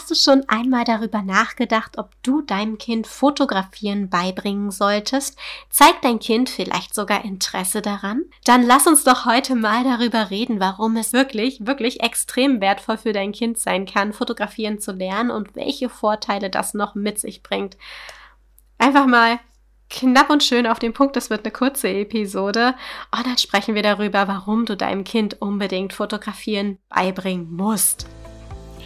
Hast du schon einmal darüber nachgedacht, ob du deinem Kind Fotografieren beibringen solltest? Zeigt dein Kind vielleicht sogar Interesse daran? Dann lass uns doch heute mal darüber reden, warum es wirklich, wirklich extrem wertvoll für dein Kind sein kann, fotografieren zu lernen und welche Vorteile das noch mit sich bringt. Einfach mal knapp und schön auf den Punkt. Es wird eine kurze Episode. Und dann sprechen wir darüber, warum du deinem Kind unbedingt Fotografieren beibringen musst.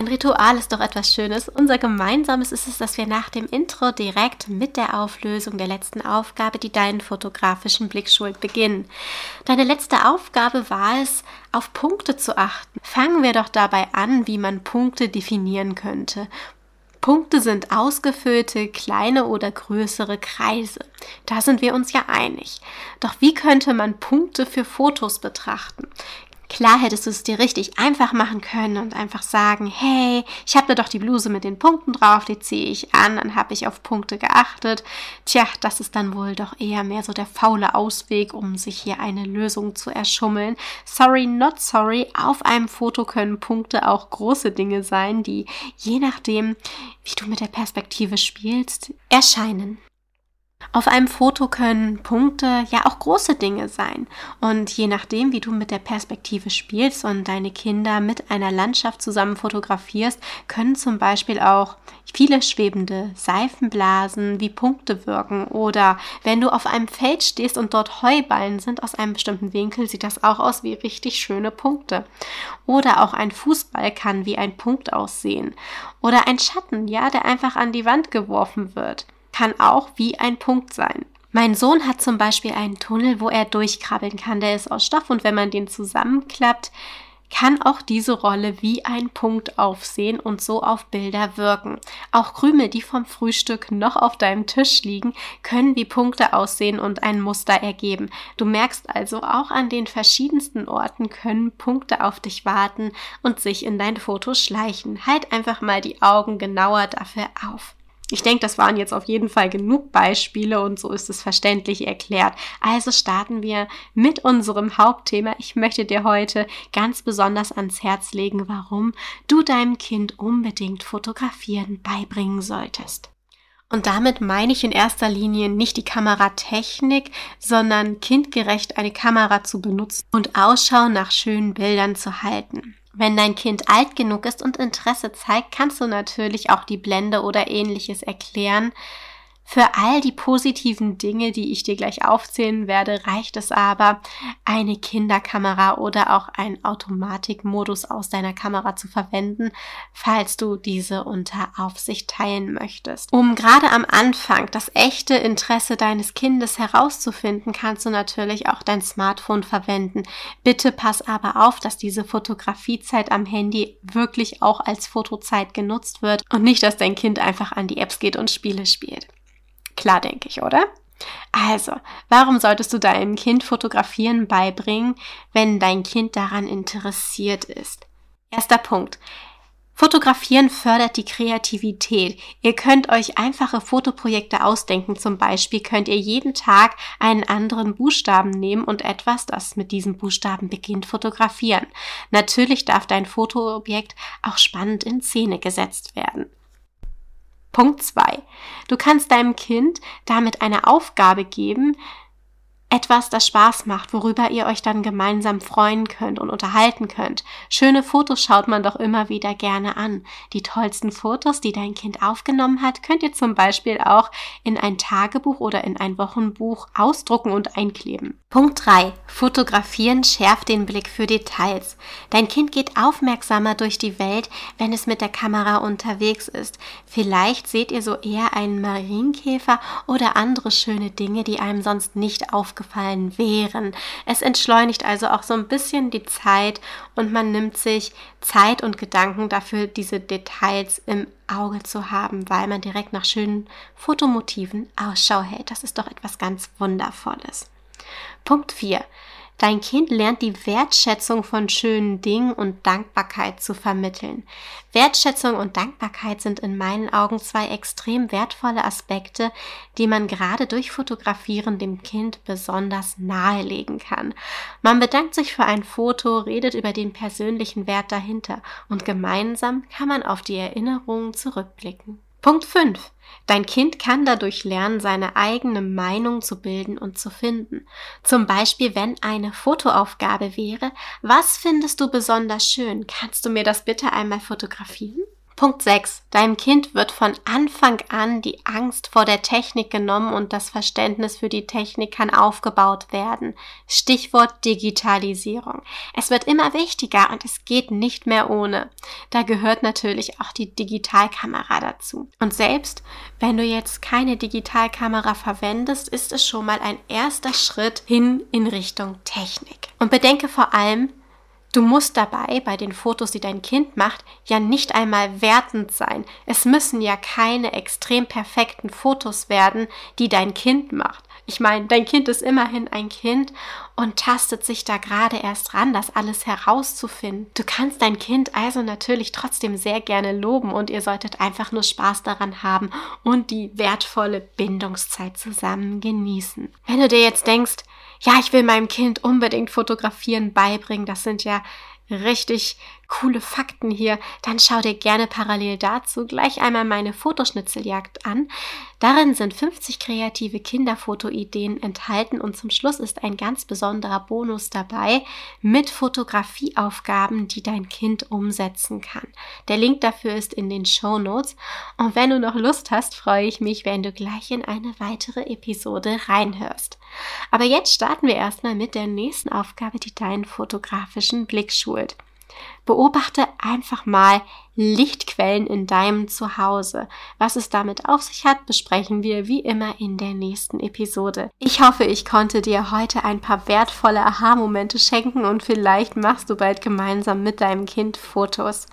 Ein Ritual ist doch etwas Schönes. Unser gemeinsames ist es, dass wir nach dem Intro direkt mit der Auflösung der letzten Aufgabe, die deinen fotografischen Blick schult, beginnen. Deine letzte Aufgabe war es, auf Punkte zu achten. Fangen wir doch dabei an, wie man Punkte definieren könnte. Punkte sind ausgefüllte, kleine oder größere Kreise. Da sind wir uns ja einig. Doch wie könnte man Punkte für Fotos betrachten? Klar hättest du es dir richtig einfach machen können und einfach sagen, hey, ich habe da doch die Bluse mit den Punkten drauf, die ziehe ich an, dann habe ich auf Punkte geachtet. Tja, das ist dann wohl doch eher mehr so der faule Ausweg, um sich hier eine Lösung zu erschummeln. Sorry, not sorry, auf einem Foto können Punkte auch große Dinge sein, die je nachdem, wie du mit der Perspektive spielst, erscheinen. Auf einem Foto können Punkte ja auch große Dinge sein. Und je nachdem, wie du mit der Perspektive spielst und deine Kinder mit einer Landschaft zusammen fotografierst, können zum Beispiel auch viele schwebende Seifenblasen wie Punkte wirken. Oder wenn du auf einem Feld stehst und dort Heuballen sind aus einem bestimmten Winkel, sieht das auch aus wie richtig schöne Punkte. Oder auch ein Fußball kann wie ein Punkt aussehen. Oder ein Schatten, ja, der einfach an die Wand geworfen wird kann auch wie ein Punkt sein. Mein Sohn hat zum Beispiel einen Tunnel, wo er durchkrabbeln kann. Der ist aus Stoff und wenn man den zusammenklappt, kann auch diese Rolle wie ein Punkt aufsehen und so auf Bilder wirken. Auch Krümel, die vom Frühstück noch auf deinem Tisch liegen, können wie Punkte aussehen und ein Muster ergeben. Du merkst also, auch an den verschiedensten Orten können Punkte auf dich warten und sich in dein Foto schleichen. Halt einfach mal die Augen genauer dafür auf. Ich denke, das waren jetzt auf jeden Fall genug Beispiele und so ist es verständlich erklärt. Also starten wir mit unserem Hauptthema. Ich möchte dir heute ganz besonders ans Herz legen, warum du deinem Kind unbedingt Fotografieren beibringen solltest. Und damit meine ich in erster Linie nicht die Kameratechnik, sondern kindgerecht eine Kamera zu benutzen und Ausschau nach schönen Bildern zu halten. Wenn dein Kind alt genug ist und Interesse zeigt, kannst du natürlich auch die Blende oder ähnliches erklären. Für all die positiven Dinge, die ich dir gleich aufzählen werde, reicht es aber, eine Kinderkamera oder auch einen Automatikmodus aus deiner Kamera zu verwenden, falls du diese unter Aufsicht teilen möchtest. Um gerade am Anfang das echte Interesse deines Kindes herauszufinden, kannst du natürlich auch dein Smartphone verwenden. Bitte pass aber auf, dass diese Fotografiezeit am Handy wirklich auch als Fotozeit genutzt wird und nicht, dass dein Kind einfach an die Apps geht und Spiele spielt. Klar, denke ich, oder? Also, warum solltest du deinem Kind Fotografieren beibringen, wenn dein Kind daran interessiert ist? Erster Punkt. Fotografieren fördert die Kreativität. Ihr könnt euch einfache Fotoprojekte ausdenken. Zum Beispiel könnt ihr jeden Tag einen anderen Buchstaben nehmen und etwas, das mit diesem Buchstaben beginnt, fotografieren. Natürlich darf dein Fotoobjekt auch spannend in Szene gesetzt werden. Punkt zwei: Du kannst deinem Kind damit eine Aufgabe geben, etwas, das Spaß macht, worüber ihr euch dann gemeinsam freuen könnt und unterhalten könnt. Schöne Fotos schaut man doch immer wieder gerne an. Die tollsten Fotos, die dein Kind aufgenommen hat, könnt ihr zum Beispiel auch in ein Tagebuch oder in ein Wochenbuch ausdrucken und einkleben. Punkt 3. Fotografieren schärft den Blick für Details. Dein Kind geht aufmerksamer durch die Welt, wenn es mit der Kamera unterwegs ist. Vielleicht seht ihr so eher einen Marienkäfer oder andere schöne Dinge, die einem sonst nicht aufgefallen aufgefallen wären. Es entschleunigt also auch so ein bisschen die Zeit und man nimmt sich Zeit und Gedanken dafür, diese Details im Auge zu haben, weil man direkt nach schönen Fotomotiven Ausschau hält. Das ist doch etwas ganz Wundervolles. Punkt 4. Dein Kind lernt die Wertschätzung von schönen Dingen und Dankbarkeit zu vermitteln. Wertschätzung und Dankbarkeit sind in meinen Augen zwei extrem wertvolle Aspekte, die man gerade durch Fotografieren dem Kind besonders nahelegen kann. Man bedankt sich für ein Foto, redet über den persönlichen Wert dahinter und gemeinsam kann man auf die Erinnerungen zurückblicken. Punkt 5. Dein Kind kann dadurch lernen, seine eigene Meinung zu bilden und zu finden. Zum Beispiel, wenn eine Fotoaufgabe wäre, was findest du besonders schön? Kannst du mir das bitte einmal fotografieren? Punkt 6. Deinem Kind wird von Anfang an die Angst vor der Technik genommen und das Verständnis für die Technik kann aufgebaut werden. Stichwort Digitalisierung. Es wird immer wichtiger und es geht nicht mehr ohne. Da gehört natürlich auch die Digitalkamera dazu. Und selbst wenn du jetzt keine Digitalkamera verwendest, ist es schon mal ein erster Schritt hin in Richtung Technik. Und bedenke vor allem, Du musst dabei bei den Fotos, die dein Kind macht, ja nicht einmal wertend sein. Es müssen ja keine extrem perfekten Fotos werden, die dein Kind macht. Ich meine, dein Kind ist immerhin ein Kind und tastet sich da gerade erst ran, das alles herauszufinden. Du kannst dein Kind also natürlich trotzdem sehr gerne loben und ihr solltet einfach nur Spaß daran haben und die wertvolle Bindungszeit zusammen genießen. Wenn du dir jetzt denkst, ja, ich will meinem Kind unbedingt fotografieren beibringen, das sind ja richtig coole Fakten hier, dann schau dir gerne parallel dazu gleich einmal meine Fotoschnitzeljagd an. Darin sind 50 kreative Kinderfotoideen enthalten und zum Schluss ist ein ganz besonderer Bonus dabei mit Fotografieaufgaben, die dein Kind umsetzen kann. Der Link dafür ist in den Show Notes und wenn du noch Lust hast, freue ich mich, wenn du gleich in eine weitere Episode reinhörst. Aber jetzt starten wir erstmal mit der nächsten Aufgabe, die deinen fotografischen Blick schult. Beobachte einfach mal Lichtquellen in deinem Zuhause. Was es damit auf sich hat, besprechen wir wie immer in der nächsten Episode. Ich hoffe, ich konnte dir heute ein paar wertvolle Aha-Momente schenken und vielleicht machst du bald gemeinsam mit deinem Kind Fotos.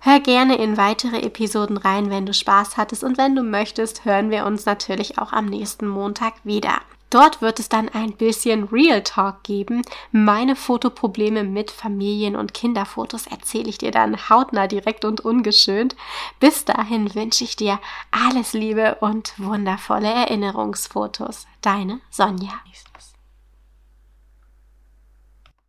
Hör gerne in weitere Episoden rein, wenn du Spaß hattest und wenn du möchtest, hören wir uns natürlich auch am nächsten Montag wieder. Dort wird es dann ein bisschen Real Talk geben. Meine Fotoprobleme mit Familien- und Kinderfotos erzähle ich dir dann hautnah direkt und ungeschönt. Bis dahin wünsche ich dir alles Liebe und wundervolle Erinnerungsfotos. Deine Sonja.